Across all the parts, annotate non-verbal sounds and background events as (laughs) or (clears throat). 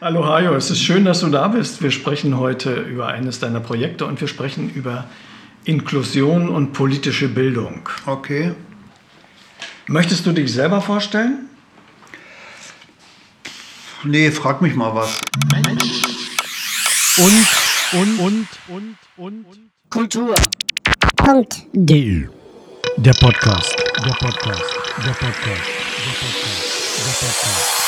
Hallo Hajo, es ist schön, dass du da bist. Wir sprechen heute über eines deiner Projekte und wir sprechen über Inklusion und politische Bildung. Okay. Möchtest du dich selber vorstellen? Nee, frag mich mal was. Und, und, und, und, und. Kultur. Punkt. D. Der Podcast. Der Podcast. Der Podcast. Der Podcast. Der Podcast.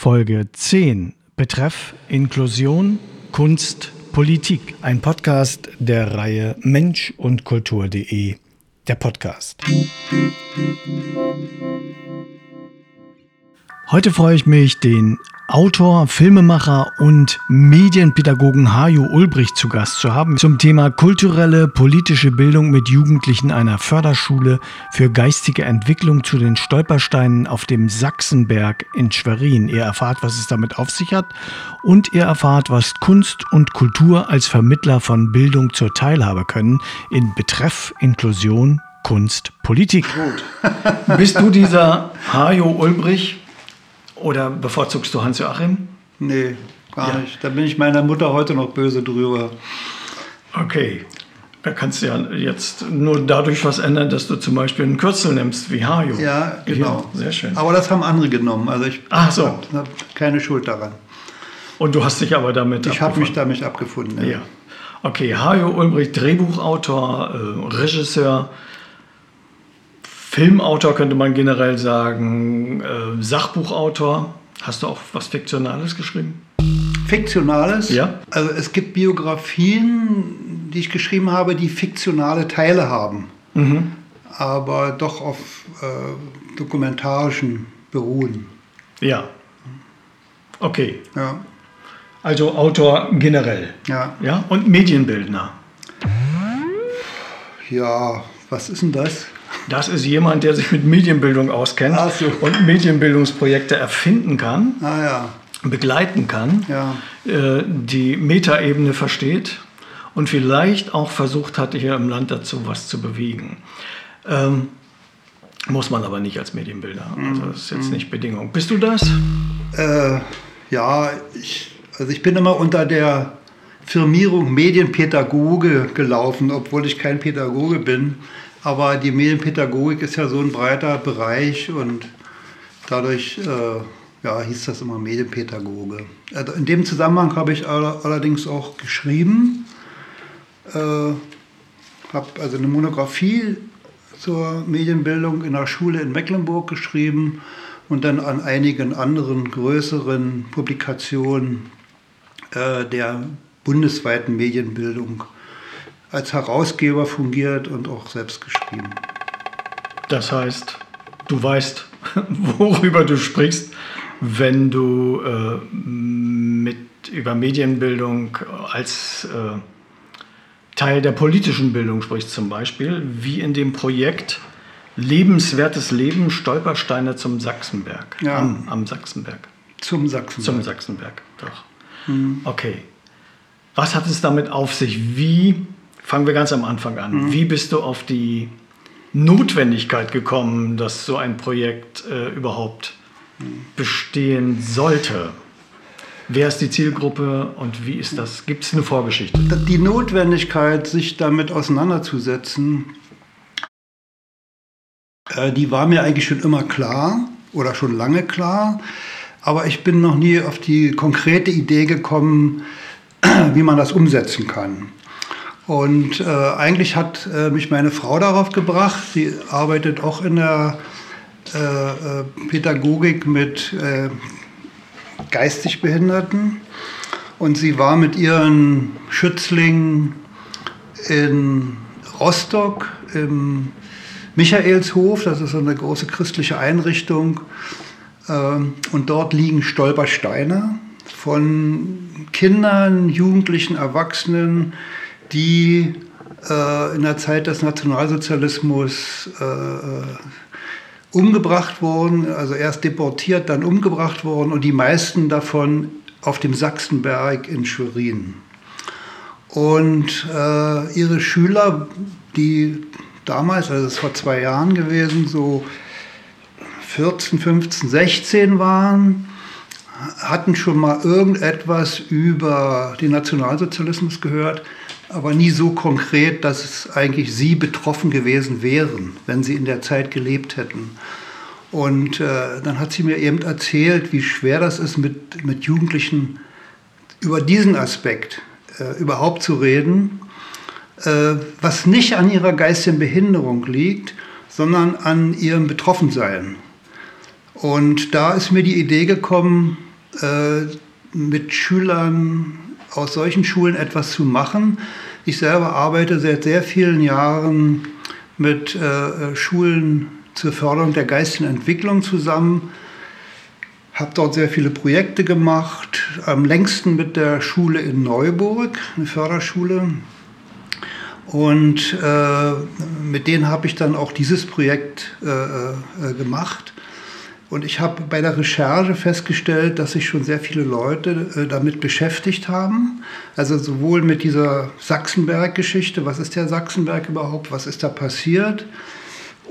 Folge 10. Betreff Inklusion, Kunst, Politik. Ein Podcast der Reihe Mensch und Kultur.de. Der Podcast. Heute freue ich mich, den Autor, Filmemacher und Medienpädagogen Hajo Ulbricht zu Gast zu haben zum Thema kulturelle, politische Bildung mit Jugendlichen einer Förderschule für geistige Entwicklung zu den Stolpersteinen auf dem Sachsenberg in Schwerin. Ihr erfahrt, was es damit auf sich hat und ihr erfahrt, was Kunst und Kultur als Vermittler von Bildung zur Teilhabe können in Betreff Inklusion, Kunst, Politik. Bist du dieser Hajo Ulbrich? Oder bevorzugst du Hans-Joachim? Nee, gar ja. nicht. Da bin ich meiner Mutter heute noch böse drüber. Okay. Da kannst du ja jetzt nur dadurch was ändern, dass du zum Beispiel einen Kürzel nimmst wie Hajo. Ja, genau. Ja, sehr schön. Aber das haben andere genommen. Also ich so. habe hab keine Schuld daran. Und du hast dich aber damit Ich habe mich damit abgefunden. Ja. ja. Okay, Hajo Ulbricht, Drehbuchautor, äh, Regisseur, Filmautor könnte man generell sagen, äh, Sachbuchautor. Hast du auch was Fiktionales geschrieben? Fiktionales? Ja. Also es gibt Biografien, die ich geschrieben habe, die fiktionale Teile haben, mhm. aber doch auf äh, dokumentarischen beruhen. Ja. Okay. Ja. Also Autor generell. Ja. Ja. Und Medienbildner. Ja, was ist denn das? Das ist jemand, der sich mit Medienbildung auskennt so. und Medienbildungsprojekte erfinden kann, ah, ja. begleiten kann, ja. äh, die Metaebene versteht und vielleicht auch versucht hat, hier im Land dazu was zu bewegen. Ähm, muss man aber nicht als Medienbilder. Also das ist jetzt mhm. nicht Bedingung. Bist du das? Äh, ja, ich, also ich bin immer unter der Firmierung Medienpädagoge gelaufen, obwohl ich kein Pädagoge bin. Aber die Medienpädagogik ist ja so ein breiter Bereich und dadurch äh, ja, hieß das immer Medienpädagoge. Also in dem Zusammenhang habe ich allerdings auch geschrieben, äh, habe also eine Monographie zur Medienbildung in der Schule in Mecklenburg geschrieben und dann an einigen anderen größeren Publikationen äh, der bundesweiten Medienbildung als Herausgeber fungiert und auch selbst geschrieben. Das heißt, du weißt, (laughs) worüber du sprichst, wenn du äh, mit, über Medienbildung als äh, Teil der politischen Bildung sprichst, zum Beispiel, wie in dem Projekt Lebenswertes Leben, Stolpersteine zum Sachsenberg. Ja. Am, am Sachsenberg. Zum Sachsenberg. Zum Sachsenberg, doch. Mhm. Okay. Was hat es damit auf sich? Wie Fangen wir ganz am Anfang an. Mhm. Wie bist du auf die Notwendigkeit gekommen, dass so ein Projekt äh, überhaupt bestehen sollte? Wer ist die Zielgruppe und wie ist das? Gibt es eine Vorgeschichte? Die Notwendigkeit, sich damit auseinanderzusetzen, äh, die war mir eigentlich schon immer klar oder schon lange klar. Aber ich bin noch nie auf die konkrete Idee gekommen, (clears throat) wie man das umsetzen kann. Und äh, eigentlich hat äh, mich meine Frau darauf gebracht. Sie arbeitet auch in der äh, äh Pädagogik mit äh, geistig Behinderten. Und sie war mit ihren Schützlingen in Rostock im Michaelshof, das ist eine große christliche Einrichtung. Ähm, und dort liegen Stolpersteine von Kindern, Jugendlichen, Erwachsenen, die äh, in der Zeit des Nationalsozialismus äh, äh, umgebracht wurden, also erst deportiert, dann umgebracht wurden und die meisten davon auf dem Sachsenberg in Schwerin. Und äh, ihre Schüler, die damals, also es vor zwei Jahren gewesen, so 14, 15, 16 waren, hatten schon mal irgendetwas über den Nationalsozialismus gehört, aber nie so konkret, dass es eigentlich sie betroffen gewesen wären, wenn sie in der Zeit gelebt hätten. Und äh, dann hat sie mir eben erzählt, wie schwer das ist, mit, mit Jugendlichen über diesen Aspekt äh, überhaupt zu reden, äh, was nicht an ihrer geistigen Behinderung liegt, sondern an ihrem Betroffensein. Und da ist mir die Idee gekommen, äh, mit Schülern aus solchen Schulen etwas zu machen. Ich selber arbeite seit sehr vielen Jahren mit äh, Schulen zur Förderung der geistigen Entwicklung zusammen, habe dort sehr viele Projekte gemacht, am längsten mit der Schule in Neuburg, eine Förderschule. Und äh, mit denen habe ich dann auch dieses Projekt äh, äh, gemacht. Und ich habe bei der Recherche festgestellt, dass sich schon sehr viele Leute äh, damit beschäftigt haben. Also sowohl mit dieser Sachsenberg-Geschichte, was ist der Sachsenberg überhaupt, was ist da passiert,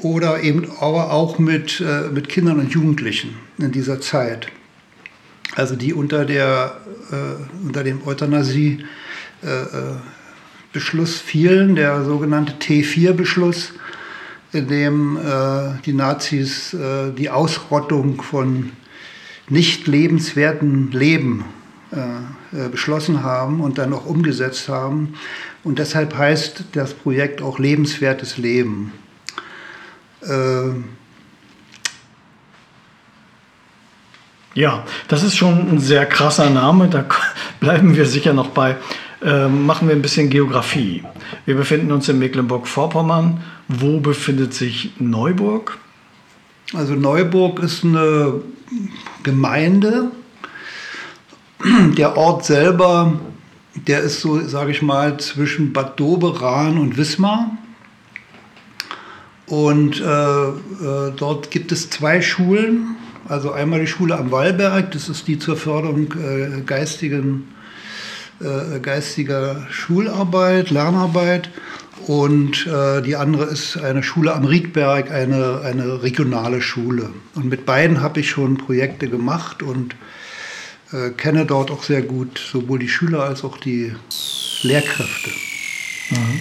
oder eben aber auch mit, äh, mit Kindern und Jugendlichen in dieser Zeit. Also die unter, der, äh, unter dem Euthanasie-Beschluss fielen, der sogenannte T4-Beschluss in dem äh, die Nazis äh, die Ausrottung von nicht lebenswerten Leben äh, äh, beschlossen haben und dann auch umgesetzt haben. Und deshalb heißt das Projekt auch lebenswertes Leben. Äh, ja, das ist schon ein sehr krasser Name, da (laughs) bleiben wir sicher noch bei. Ähm, machen wir ein bisschen Geografie. Wir befinden uns in Mecklenburg-Vorpommern wo befindet sich Neuburg? Also Neuburg ist eine Gemeinde. Der Ort selber, der ist so, sage ich mal, zwischen Bad Doberan und Wismar. Und äh, äh, dort gibt es zwei Schulen. Also einmal die Schule am Wallberg, das ist die zur Förderung äh, geistigen, äh, geistiger Schularbeit, Lernarbeit. Und äh, die andere ist eine Schule am Riedberg, eine, eine regionale Schule. Und mit beiden habe ich schon Projekte gemacht und äh, kenne dort auch sehr gut sowohl die Schüler als auch die Lehrkräfte. Mhm.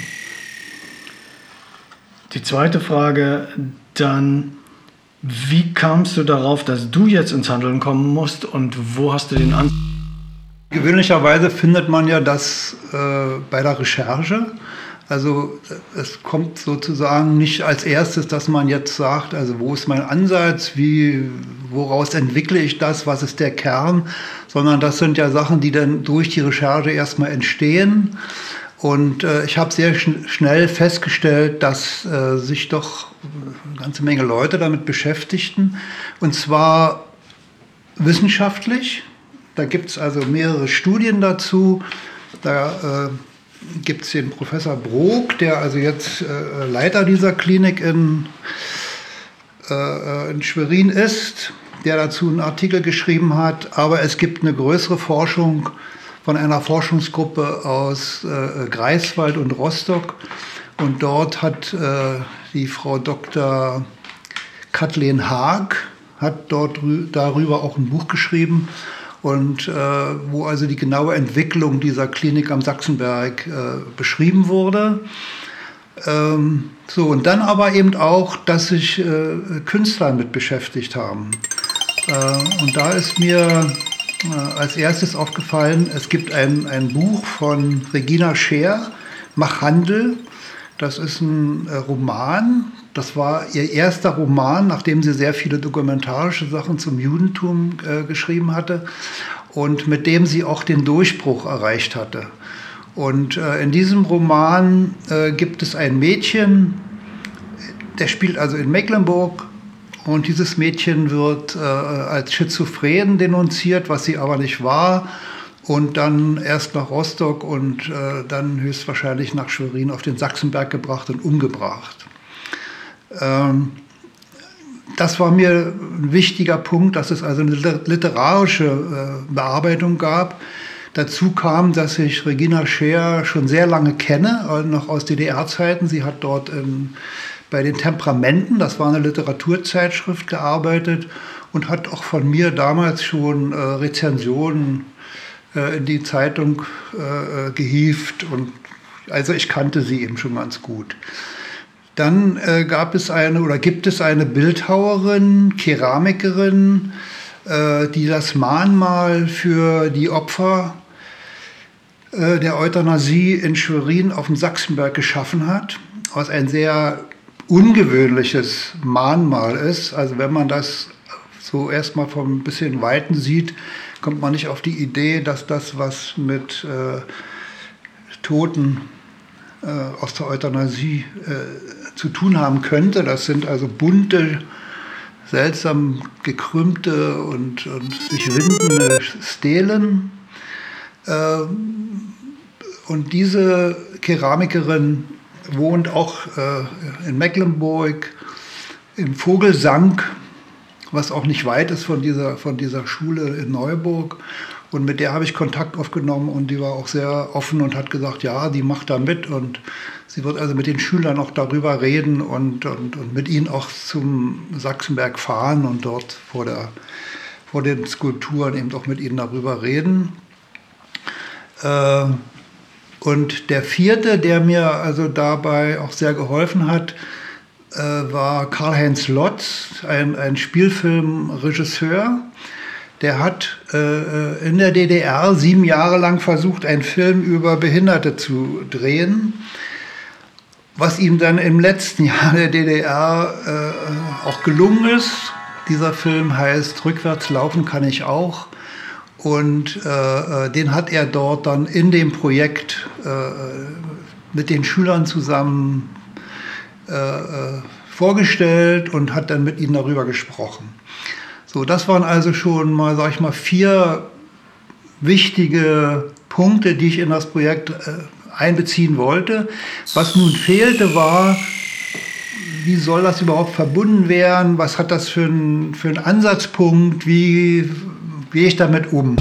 Die zweite Frage dann, wie kamst du darauf, dass du jetzt ins Handeln kommen musst und wo hast du den An Gewöhnlicherweise findet man ja das äh, bei der Recherche. Also es kommt sozusagen nicht als erstes, dass man jetzt sagt, also wo ist mein Ansatz, wie, woraus entwickle ich das, was ist der Kern, sondern das sind ja Sachen, die dann durch die Recherche erstmal entstehen. Und äh, ich habe sehr schn schnell festgestellt, dass äh, sich doch eine ganze Menge Leute damit beschäftigten. Und zwar wissenschaftlich. Da gibt es also mehrere Studien dazu. Da äh, gibt es den Professor Brok, der also jetzt äh, Leiter dieser Klinik in, äh, in Schwerin ist, der dazu einen Artikel geschrieben hat. Aber es gibt eine größere Forschung von einer Forschungsgruppe aus äh, Greifswald und Rostock. Und dort hat äh, die Frau Dr. Kathleen Haag hat dort darüber auch ein Buch geschrieben und äh, wo also die genaue Entwicklung dieser Klinik am Sachsenberg äh, beschrieben wurde. Ähm, so, und dann aber eben auch, dass sich äh, Künstler mit beschäftigt haben. Äh, und da ist mir äh, als erstes aufgefallen, es gibt ein, ein Buch von Regina Scheer, Mach Handel. Das ist ein äh, Roman, das war ihr erster Roman, nachdem sie sehr viele dokumentarische Sachen zum Judentum äh, geschrieben hatte und mit dem sie auch den Durchbruch erreicht hatte. Und äh, in diesem Roman äh, gibt es ein Mädchen, der spielt also in Mecklenburg und dieses Mädchen wird äh, als schizophren denunziert, was sie aber nicht war. Und dann erst nach Rostock und äh, dann höchstwahrscheinlich nach Schwerin auf den Sachsenberg gebracht und umgebracht. Ähm, das war mir ein wichtiger Punkt, dass es also eine literarische äh, Bearbeitung gab. Dazu kam, dass ich Regina Scheer schon sehr lange kenne, äh, noch aus DDR-Zeiten. Sie hat dort in, bei den Temperamenten, das war eine Literaturzeitschrift, gearbeitet. und hat auch von mir damals schon äh, Rezensionen in die Zeitung äh, äh, gehievt und also ich kannte sie eben schon ganz gut. Dann äh, gab es eine oder gibt es eine Bildhauerin, Keramikerin, äh, die das Mahnmal für die Opfer äh, der Euthanasie in Schwerin auf dem Sachsenberg geschaffen hat, was ein sehr ungewöhnliches Mahnmal ist. Also wenn man das so erstmal vom bisschen Weiten sieht, kommt man nicht auf die Idee, dass das was mit äh, Toten äh, aus der Euthanasie äh, zu tun haben könnte. Das sind also bunte, seltsam gekrümmte und, und sich windende Stelen. Ähm, und diese Keramikerin wohnt auch äh, in Mecklenburg, im Vogelsang, was auch nicht weit ist von dieser, von dieser Schule in Neuburg. Und mit der habe ich Kontakt aufgenommen und die war auch sehr offen und hat gesagt, ja, die macht da mit und sie wird also mit den Schülern auch darüber reden und, und, und mit ihnen auch zum Sachsenberg fahren und dort vor, der, vor den Skulpturen eben auch mit ihnen darüber reden. Äh, und der vierte, der mir also dabei auch sehr geholfen hat, war Karl-Heinz Lotz, ein, ein Spielfilmregisseur. Der hat äh, in der DDR sieben Jahre lang versucht, einen Film über Behinderte zu drehen, was ihm dann im letzten Jahr der DDR äh, auch gelungen ist. Dieser Film heißt Rückwärts laufen kann ich auch. Und äh, äh, den hat er dort dann in dem Projekt äh, mit den Schülern zusammen äh, äh, vorgestellt und hat dann mit ihnen darüber gesprochen. So, das waren also schon mal, sag ich mal, vier wichtige Punkte, die ich in das Projekt äh, einbeziehen wollte. Was nun fehlte, war, wie soll das überhaupt verbunden werden? Was hat das für einen für einen Ansatzpunkt? Wie gehe ich damit um?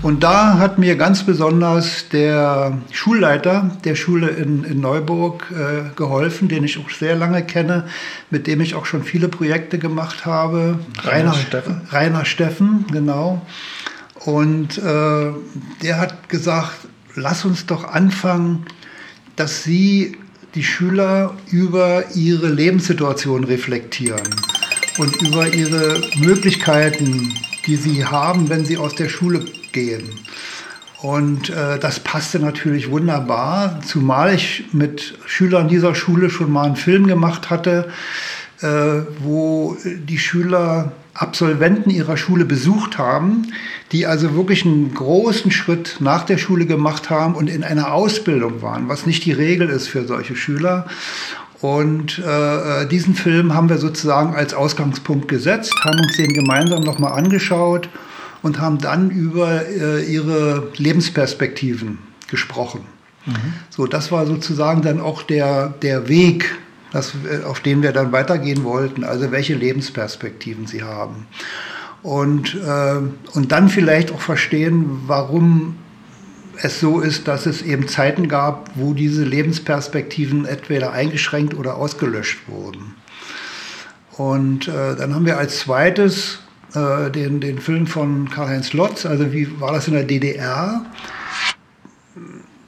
Und da hat mir ganz besonders der Schulleiter der Schule in, in Neuburg äh, geholfen, den ich auch sehr lange kenne, mit dem ich auch schon viele Projekte gemacht habe. Rainer, Rainer Steffen. Rainer Steffen, genau. Und äh, der hat gesagt, lass uns doch anfangen, dass Sie die Schüler über ihre Lebenssituation reflektieren und über ihre Möglichkeiten die sie haben, wenn sie aus der Schule gehen. Und äh, das passte natürlich wunderbar, zumal ich mit Schülern dieser Schule schon mal einen Film gemacht hatte, äh, wo die Schüler Absolventen ihrer Schule besucht haben, die also wirklich einen großen Schritt nach der Schule gemacht haben und in einer Ausbildung waren, was nicht die Regel ist für solche Schüler. Und äh, diesen Film haben wir sozusagen als Ausgangspunkt gesetzt, haben uns den gemeinsam nochmal angeschaut und haben dann über äh, ihre Lebensperspektiven gesprochen. Mhm. So, das war sozusagen dann auch der, der Weg, das, äh, auf den wir dann weitergehen wollten, also welche Lebensperspektiven sie haben. Und, äh, und dann vielleicht auch verstehen, warum es so ist, dass es eben Zeiten gab, wo diese Lebensperspektiven entweder eingeschränkt oder ausgelöscht wurden. Und äh, dann haben wir als zweites äh, den, den Film von Karl-Heinz Lotz, also wie war das in der DDR?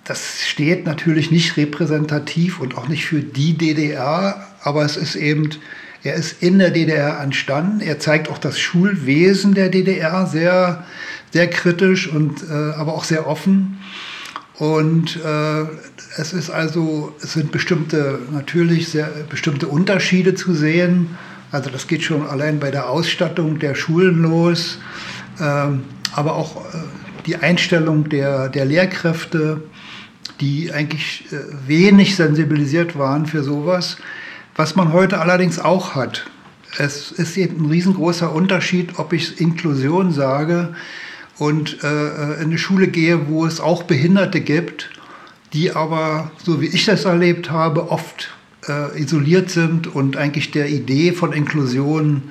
Das steht natürlich nicht repräsentativ und auch nicht für die DDR, aber es ist eben, er ist in der DDR entstanden. Er zeigt auch das Schulwesen der DDR sehr, sehr kritisch und äh, aber auch sehr offen. Und äh, es ist also, es sind bestimmte, natürlich sehr bestimmte Unterschiede zu sehen. Also das geht schon allein bei der Ausstattung der Schulen los, ähm, aber auch äh, die Einstellung der, der Lehrkräfte, die eigentlich äh, wenig sensibilisiert waren für sowas, was man heute allerdings auch hat. Es ist eben ein riesengroßer Unterschied, ob ich Inklusion sage und äh, in eine Schule gehe, wo es auch Behinderte gibt, die aber, so wie ich das erlebt habe, oft äh, isoliert sind und eigentlich der Idee von Inklusion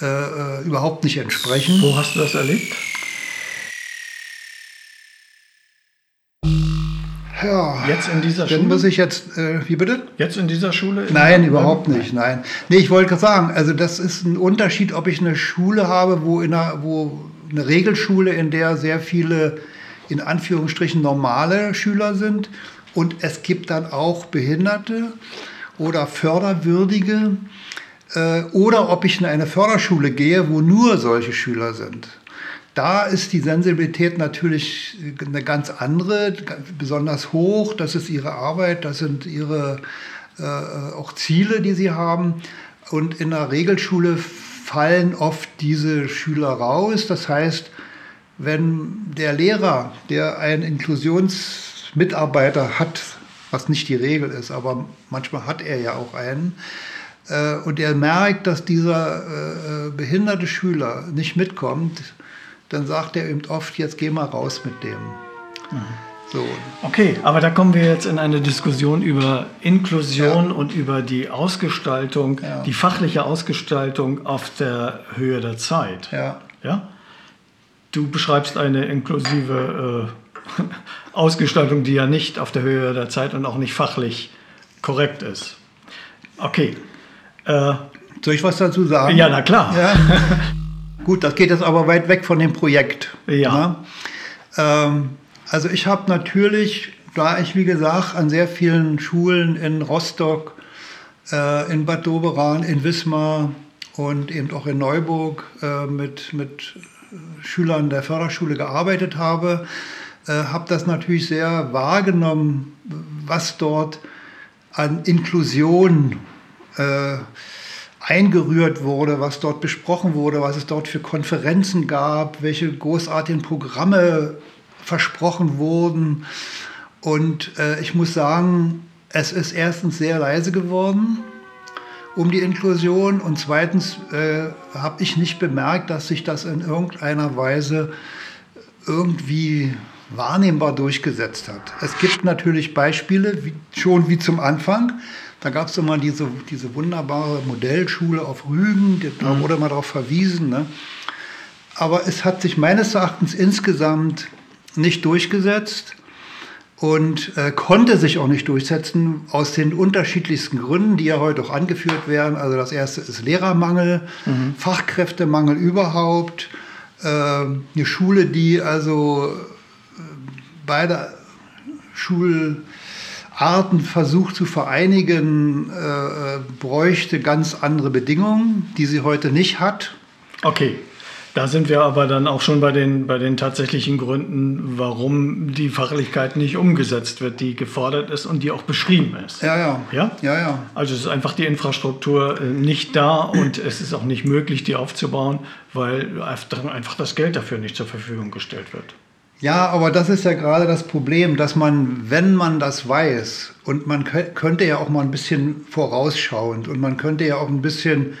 äh, äh überhaupt nicht entsprechen. Wo hast du das erlebt? Ja, Jetzt in dieser Schule? muss ich jetzt, äh, wie bitte? Jetzt in dieser Schule? In Nein, überhaupt nicht, nein. Nee, ich wollte gerade sagen, also das ist ein Unterschied, ob ich eine Schule habe, wo, in einer, wo eine Regelschule, in der sehr viele, in Anführungsstrichen, normale Schüler sind und es gibt dann auch Behinderte oder Förderwürdige äh, oder ob ich in eine Förderschule gehe, wo nur solche Schüler sind. Da ist die Sensibilität natürlich eine ganz andere, besonders hoch. Das ist ihre Arbeit, das sind ihre äh, auch Ziele, die sie haben. Und in der Regelschule fallen oft diese Schüler raus. Das heißt, wenn der Lehrer, der einen Inklusionsmitarbeiter hat, was nicht die Regel ist, aber manchmal hat er ja auch einen, äh, und er merkt, dass dieser äh, behinderte Schüler nicht mitkommt, dann sagt er eben oft, jetzt geh mal raus mit dem. So. Okay, aber da kommen wir jetzt in eine Diskussion über Inklusion und über die Ausgestaltung, Ja. die fachliche Ausgestaltung auf der Höhe der Zeit. Ja. Ja? Du beschreibst eine inklusive äh, (laughs) Ausgestaltung, die ja nicht auf der Höhe der Zeit und auch nicht fachlich korrekt ist. Okay. Äh, Soll ich was dazu sagen? ja, na klar. Ja. (laughs) Gut, das geht jetzt aber weit weg von dem Projekt. Ja. Ne? Ähm, also ich habe natürlich, da ich wie gesagt an sehr vielen Schulen in Rostock, äh, in Bad Doberan, in Wismar und eben auch in Neuburg äh, mit, mit Schülern der Förderschule gearbeitet habe, äh, habe das natürlich sehr wahrgenommen, was dort an Inklusion äh, eingerührt wurde, was dort besprochen wurde, was es dort für Konferenzen gab, welche großartigen Programme versprochen wurden. Und äh, ich muss sagen, es ist erstens sehr leise geworden um die Inklusion und zweitens äh, habe ich nicht bemerkt, dass sich das in irgendeiner Weise irgendwie wahrnehmbar durchgesetzt hat. Es gibt natürlich Beispiele, wie, schon wie zum Anfang. Da gab es immer diese, diese wunderbare Modellschule auf Rügen, da wurde mal darauf verwiesen. Ne? Aber es hat sich meines Erachtens insgesamt nicht durchgesetzt und äh, konnte sich auch nicht durchsetzen aus den unterschiedlichsten Gründen, die ja heute auch angeführt werden. Also das erste ist Lehrermangel, Fachkräftemangel überhaupt, äh, eine Schule, die also beide Schularten versucht zu vereinigen, äh, äh, bräuchte ganz andere Bedingungen, die sie heute nicht hat. Okay, da sind wir aber dann auch schon bei den, bei den tatsächlichen Gründen, warum die Fachlichkeit nicht umgesetzt wird, die gefordert ist und die auch beschrieben ist. Ja, ja. Ja? Ja, ja. Also es ist einfach die Infrastruktur äh, nicht da und es ist auch nicht möglich, die aufzubauen, weil einfach das Geld dafür nicht zur Verfügung gestellt wird. Ja, aber das ist ja gerade das Problem, dass man, wenn man das weiß, und man kö- könnte ja auch mal ein bisschen vorausschauend und man könnte ja auch ein bisschen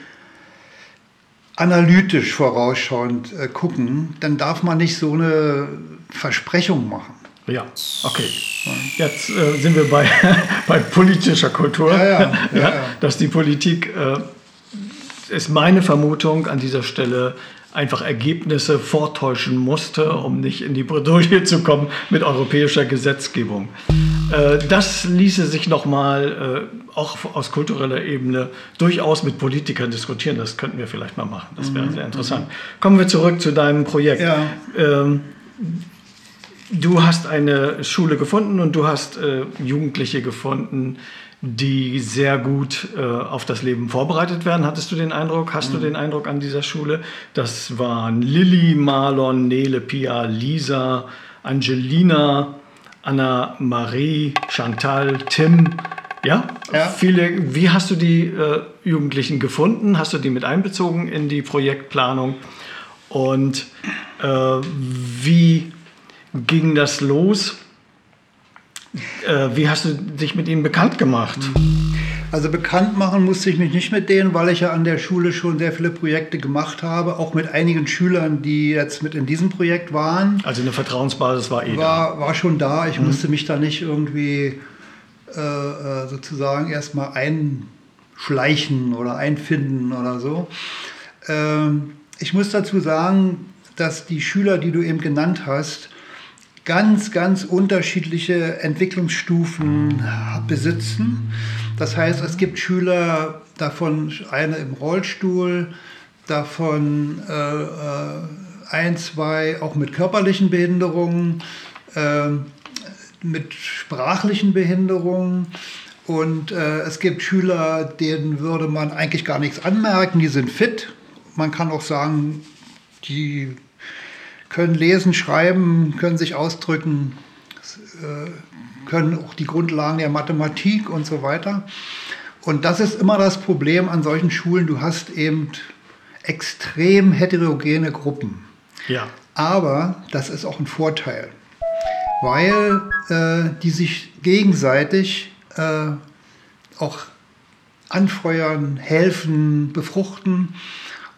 analytisch vorausschauend äh, gucken, dann darf man nicht so eine Versprechung machen. Ja, okay. Jetzt äh, sind wir bei, (laughs) bei politischer Kultur. Ja, ja, ja, ja. Dass die Politik, äh, ist meine Vermutung an dieser Stelle, einfach Ergebnisse vortäuschen musste, um nicht in die Bredouille zu kommen mit europäischer Gesetzgebung. Äh, das ließe sich nochmal, äh, auch aus kultureller Ebene, durchaus mit Politikern diskutieren. Das könnten wir vielleicht mal machen. Das wäre sehr interessant. Kommen wir zurück zu deinem Projekt. Ja. Ähm, Du hast eine Schule gefunden und du hast äh, Jugendliche gefunden, die sehr gut äh, auf das Leben vorbereitet werden. Hattest du den Eindruck, hast du den Eindruck an dieser Schule? Das waren Lilly, Marlon, Nele, Pia, Lisa, Angelina, Anna, Marie, Chantal, Tim. Ja? Ja. Viele, wie hast du die äh, Jugendlichen gefunden? Hast du die mit einbezogen in die Projektplanung? Und äh, wie ging das los? Äh, wie hast du dich mit ihnen bekannt gemacht? Also bekannt machen musste ich mich nicht mit denen, weil ich ja an der Schule schon sehr viele Projekte gemacht habe, auch mit einigen Schülern, die jetzt mit in diesem Projekt waren. Also eine Vertrauensbasis war eh da. war, war schon da. Ich musste mich da nicht irgendwie äh, äh, sozusagen erstmal einschleichen oder einfinden oder so. Ähm, ich muss dazu sagen, dass die Schüler, die du eben genannt hast, ganz, ganz unterschiedliche Entwicklungsstufen besitzen. Das heißt, es gibt Schüler, davon eine im Rollstuhl, davon äh, äh ein, zwei auch mit körperlichen Behinderungen, äh, mit sprachlichen Behinderungen. Und äh, es gibt Schüler, denen würde man eigentlich gar nichts anmerken, die sind fit. Man kann auch sagen, die können lesen, schreiben, können sich ausdrücken, äh, können auch die Grundlagen der Mathematik und so weiter. Und das ist immer das Problem an solchen Schulen. Du hast eben extrem heterogene Gruppen. Ja. Aber das ist auch ein Vorteil, weil äh, die sich gegenseitig äh, auch anfeuern, helfen, befruchten.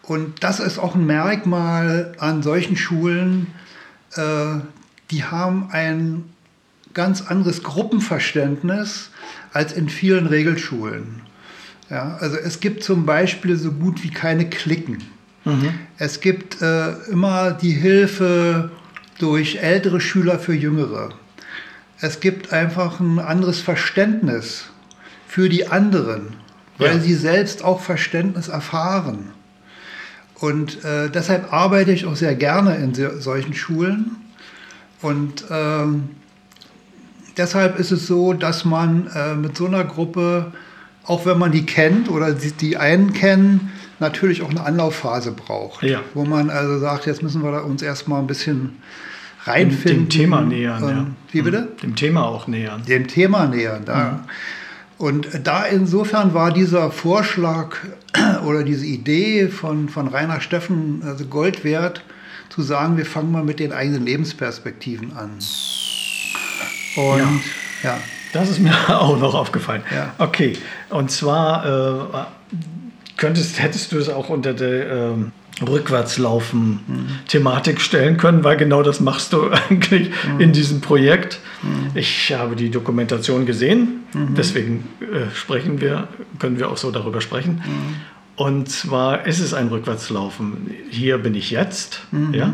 Und das ist auch ein Merkmal an solchen Schulen. Äh, die haben ein ganz anderes Gruppenverständnis als in vielen Regelschulen. Ja, also es gibt zum Beispiel so gut wie keine Klicken. Mhm. Es gibt äh, immer die Hilfe durch ältere Schüler für Jüngere. Es gibt einfach ein anderes Verständnis für die anderen, weil ja. sie selbst auch Verständnis erfahren. Und äh, deshalb arbeite ich auch sehr gerne in solchen Schulen. Und ähm, deshalb ist es so, dass man äh, mit so einer Gruppe, auch wenn man die kennt oder die, die einen kennen, natürlich auch eine Anlaufphase braucht. Ja. Wo man also sagt, jetzt müssen wir uns erstmal ein bisschen reinfinden. Dem, Thema nähern. Ähm, ja. Wie bitte? Dem Thema auch nähern. Dem Thema nähern, da. Mhm. Und da insofern war dieser Vorschlag (clears throat) oder diese Idee von, von Rainer Steffen also Gold wert, zu sagen, wir fangen mal mit den eigenen Lebensperspektiven an. Und ja. ja. Das ist mir (laughs) auch noch aufgefallen. Ja. Okay, und zwar äh, könntest, hättest du es auch unter der ähm, Rückwärtslaufen-Thematik mhm. stellen können, weil genau das machst du (laughs) eigentlich mhm. in diesem Projekt. Mhm. Ich habe die Dokumentation gesehen, deswegen äh, sprechen wir, können wir auch so darüber sprechen. Und zwar ist es ein Rückwärtslaufen. Hier bin ich jetzt, ja.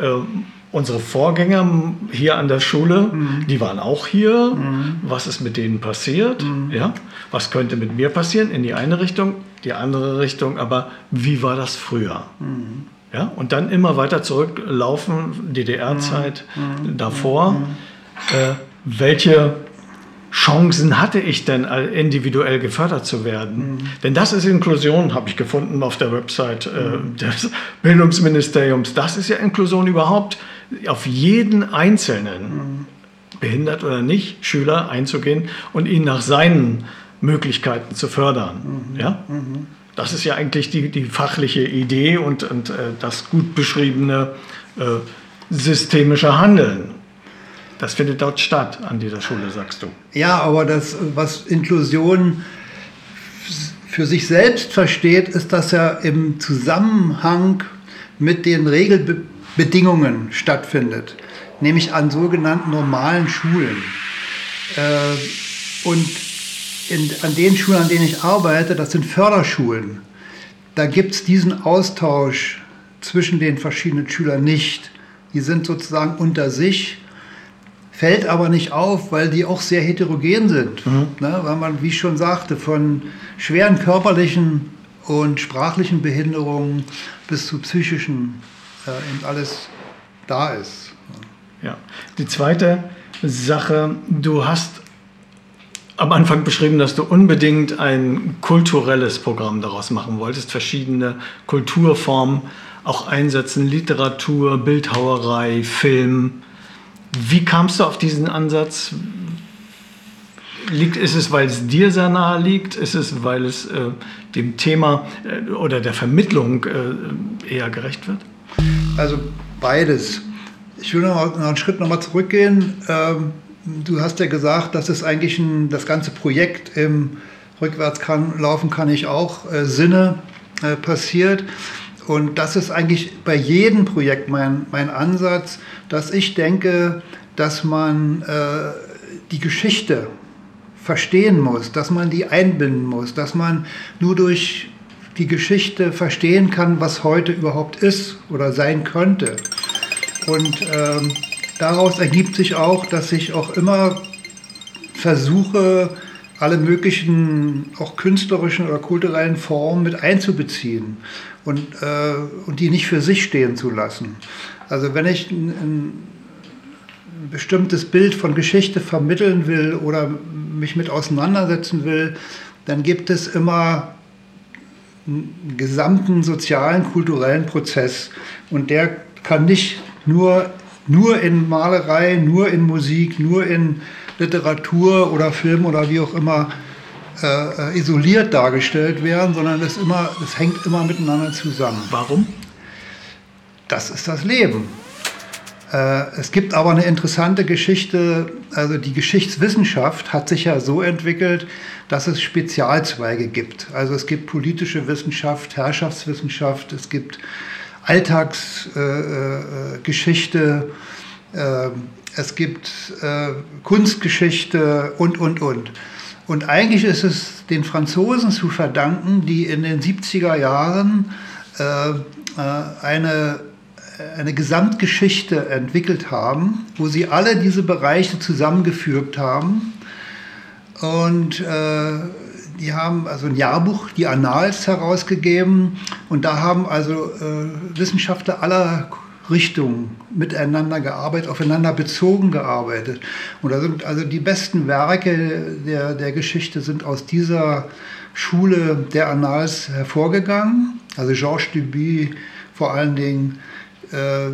Ähm, unsere Vorgänger hier an der Schule, mhm. die waren auch hier. Mhm. Was ist mit denen passiert? Mhm. Ja? Was könnte mit mir passieren? In die eine Richtung, die andere Richtung. Aber wie war das früher? Mhm. Ja? Und dann immer weiter zurücklaufen, DDR-Zeit, mhm. Mhm. davor. Äh, welche Chancen hatte ich denn, individuell gefördert zu werden? Mhm. Denn das ist Inklusion, habe ich gefunden auf der Website äh, mhm. des Bildungsministeriums. Das ist ja Inklusion überhaupt, auf jeden Einzelnen, mhm. behindert oder nicht, Schüler einzugehen und ihn nach seinen Möglichkeiten zu fördern. Mhm. Ja? Mhm. Das ist ja eigentlich die, die fachliche Idee und, und äh, das gut beschriebene äh, systemische Handeln. Das findet dort statt an dieser Schule, sagst du. Ja, aber das, was Inklusion für sich selbst versteht, ist, dass er im Zusammenhang mit den Regelbedingungen stattfindet, nämlich an sogenannten normalen Schulen. Äh, und in, an den Schulen, an denen ich arbeite, das sind Förderschulen. Da gibt es diesen Austausch zwischen den verschiedenen Schülern nicht. Die sind sozusagen unter sich fällt aber nicht auf, weil die auch sehr heterogen sind. Mhm. Ne? Weil man, wie ich schon sagte, von schweren körperlichen und sprachlichen Behinderungen bis zu psychischen äh, und alles da ist. Ja, die zweite Sache, du hast am Anfang beschrieben, dass du unbedingt ein kulturelles Programm daraus machen wolltest, verschiedene Kulturformen auch einsetzen, Literatur, Bildhauerei, Film, wie kamst du auf diesen Ansatz? Liegt, ist es, weil es dir sehr nahe liegt? Ist es, weil es äh, dem Thema äh, oder der Vermittlung äh, eher gerecht wird? Also beides. Ich will noch, noch einen Schritt nochmal zurückgehen. Ähm, du hast ja gesagt, dass es eigentlich ein, das ganze Projekt im Rückwärts kann, laufen kann ich auch äh, Sinne äh, passiert. Und das ist eigentlich bei jedem Projekt mein, mein Ansatz, dass ich denke, dass man äh, die Geschichte verstehen muss, dass man die einbinden muss, dass man nur durch die Geschichte verstehen kann, was heute überhaupt ist oder sein könnte. Und ähm, daraus ergibt sich auch, dass ich auch immer versuche, alle möglichen auch künstlerischen oder kulturellen Formen mit einzubeziehen und, äh, und die nicht für sich stehen zu lassen. Also wenn ich ein, ein bestimmtes Bild von Geschichte vermitteln will oder mich mit auseinandersetzen will, dann gibt es immer einen gesamten sozialen, kulturellen Prozess und der kann nicht nur, nur in Malerei, nur in Musik, nur in Literatur oder Film oder wie auch immer äh, äh, isoliert dargestellt werden, sondern es, immer, es hängt immer miteinander zusammen. Warum? Das ist das Leben. Äh, es gibt aber eine interessante Geschichte, also die Geschichtswissenschaft hat sich ja so entwickelt, dass es Spezialzweige gibt. Also es gibt politische Wissenschaft, Herrschaftswissenschaft, es gibt Alltagsgeschichte, äh, äh, es gibt äh, Kunstgeschichte und, und, und. Und eigentlich ist es den Franzosen zu verdanken, die in den 70er Jahren äh, äh, eine, eine Gesamtgeschichte entwickelt haben, wo sie alle diese Bereiche zusammengefügt haben. Und äh, die haben also ein Jahrbuch, die Annals, herausgegeben. Und da haben also äh, Wissenschaftler aller Richtungen miteinander gearbeitet, aufeinander bezogen gearbeitet. Und da sind also die besten Werke der, der Geschichte sind aus dieser Schule der Annals hervorgegangen. Also Georges Duby vor allen Dingen, äh,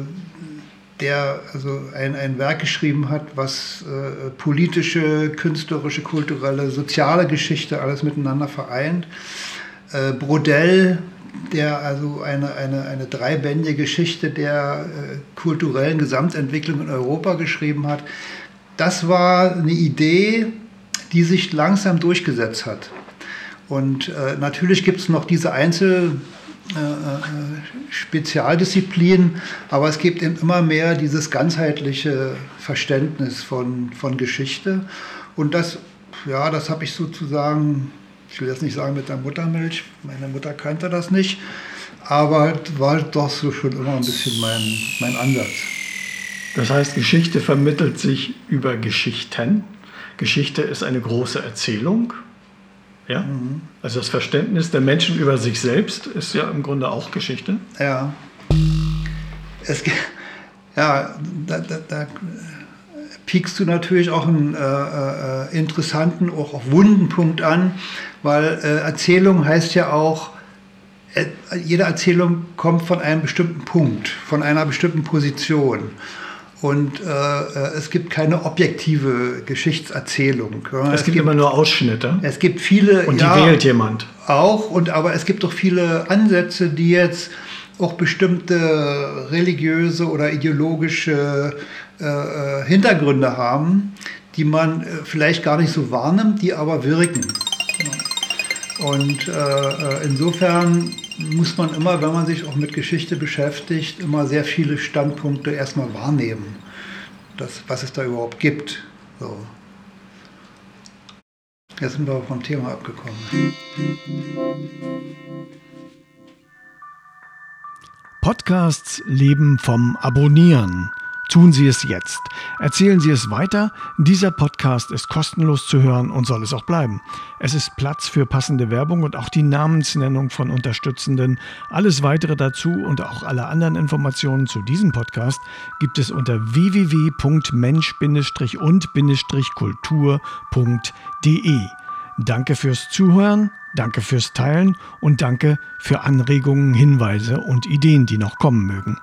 der also ein, ein Werk geschrieben hat, was äh, politische, künstlerische, kulturelle, soziale Geschichte alles miteinander vereint. Äh, Brodell, der also eine, eine, eine dreibändige Geschichte der äh, kulturellen Gesamtentwicklung in Europa geschrieben hat. Das war eine Idee, die sich langsam durchgesetzt hat. Und äh, natürlich gibt es noch diese Einzel- äh, äh, Spezialdisziplinen, aber es gibt eben immer mehr dieses ganzheitliche Verständnis von, von Geschichte. Und das, ja, das habe ich sozusagen ich will jetzt nicht sagen mit der Muttermilch, meine Mutter kannte das nicht, aber war doch so schon immer ein bisschen mein, mein Ansatz. Das heißt, Geschichte vermittelt sich über Geschichten. Geschichte ist eine große Erzählung. Ja? Mhm. Also das Verständnis der Menschen über sich selbst ist ja im Grunde auch Geschichte. Ja. Es, ja, da, da, da piekst du natürlich auch einen äh, äh, interessanten, auch, auch wunden Punkt an, weil äh, Erzählung heißt ja auch, äh, jede Erzählung kommt von einem bestimmten Punkt, von einer bestimmten Position. Und äh, äh, es gibt keine objektive Geschichtserzählung. Es, es gibt, immer nur Ausschnitte. Es gibt viele. Und die ja, wählt jemand. Auch, und, aber es gibt auch viele Ansätze, die jetzt auch bestimmte religiöse oder ideologische äh, äh, Hintergründe haben, die man äh, vielleicht gar nicht so wahrnimmt, die aber wirken. Und äh, äh, insofern muss man immer, wenn man sich auch mit Geschichte beschäftigt, immer sehr viele Standpunkte erstmal wahrnehmen, das, was es da überhaupt gibt. So. Jetzt sind wir vom Thema abgekommen. Podcasts leben vom Abonnieren. Tun Sie es jetzt. Erzählen Sie es weiter. Dieser Podcast ist kostenlos zu hören und soll es auch bleiben. Es ist Platz für passende Werbung und auch die Namensnennung von Unterstützenden. Alles weitere dazu und auch alle anderen Informationen zu diesem Podcast gibt es unter www.mensch-und-kultur.de. Danke fürs Zuhören, danke fürs Teilen und danke für Anregungen, Hinweise und Ideen, die noch kommen mögen.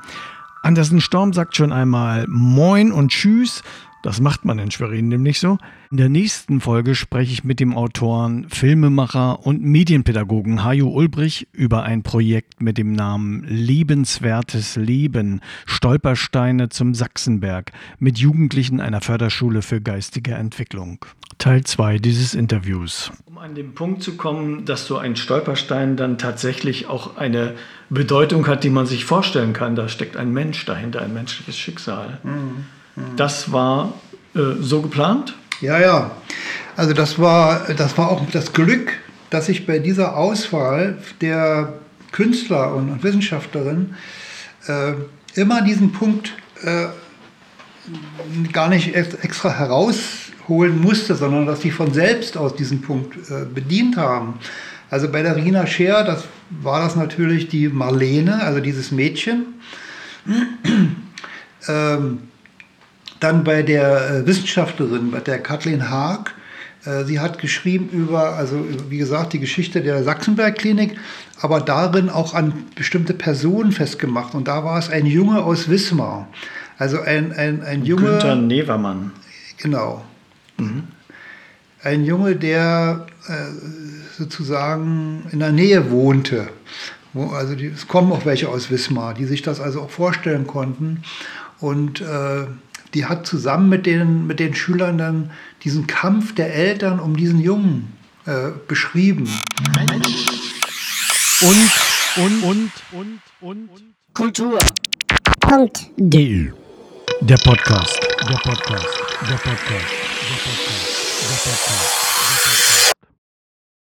Andersen Storm sagt schon einmal Moin und Tschüss. Das macht man in Schwerin nämlich so. In der nächsten Folge spreche ich mit dem Autoren, Filmemacher und Medienpädagogen Hajo Ulbrich über ein Projekt mit dem Namen Lebenswertes Leben, Stolpersteine zum Sachsenberg mit Jugendlichen einer Förderschule für geistige Entwicklung. Teil 2 dieses Interviews. Um an den Punkt zu kommen, dass so ein Stolperstein dann tatsächlich auch eine Bedeutung hat, die man sich vorstellen kann. Da steckt ein Mensch dahinter, ein menschliches Schicksal. Mhm. Das war äh, so geplant? Ja, ja. Also das war, das war auch das Glück, dass ich bei dieser Auswahl der Künstler und, und Wissenschaftlerinnen äh, immer diesen Punkt äh, gar nicht extra herausholen musste, sondern dass die von selbst aus diesen Punkt äh, bedient haben. Also bei der Rina Scher, das war das natürlich die Marlene, also dieses Mädchen. (clears throat) ähm, dann bei der äh, Wissenschaftlerin, bei der Kathleen Haag, äh, sie hat geschrieben über, also wie gesagt, die Geschichte der Sachsenberg-Klinik, aber darin auch an bestimmte Personen festgemacht. Und da war es ein Junge aus Wismar. Also ein, ein, ein Junge. Günther Nevermann. Genau. Mhm. Ein Junge, der äh, sozusagen in der Nähe wohnte. Wo, also die, es kommen auch welche aus Wismar, die sich das also auch vorstellen konnten. Und äh, die hat zusammen mit den, mit den Schülern dann diesen Kampf der Eltern um diesen Jungen äh, beschrieben. Und, und, und, und, und. Kultur. Punkt. Der Podcast. Der Podcast. Der Podcast. Der Podcast. Der Podcast. Der Podcast. Der Podcast.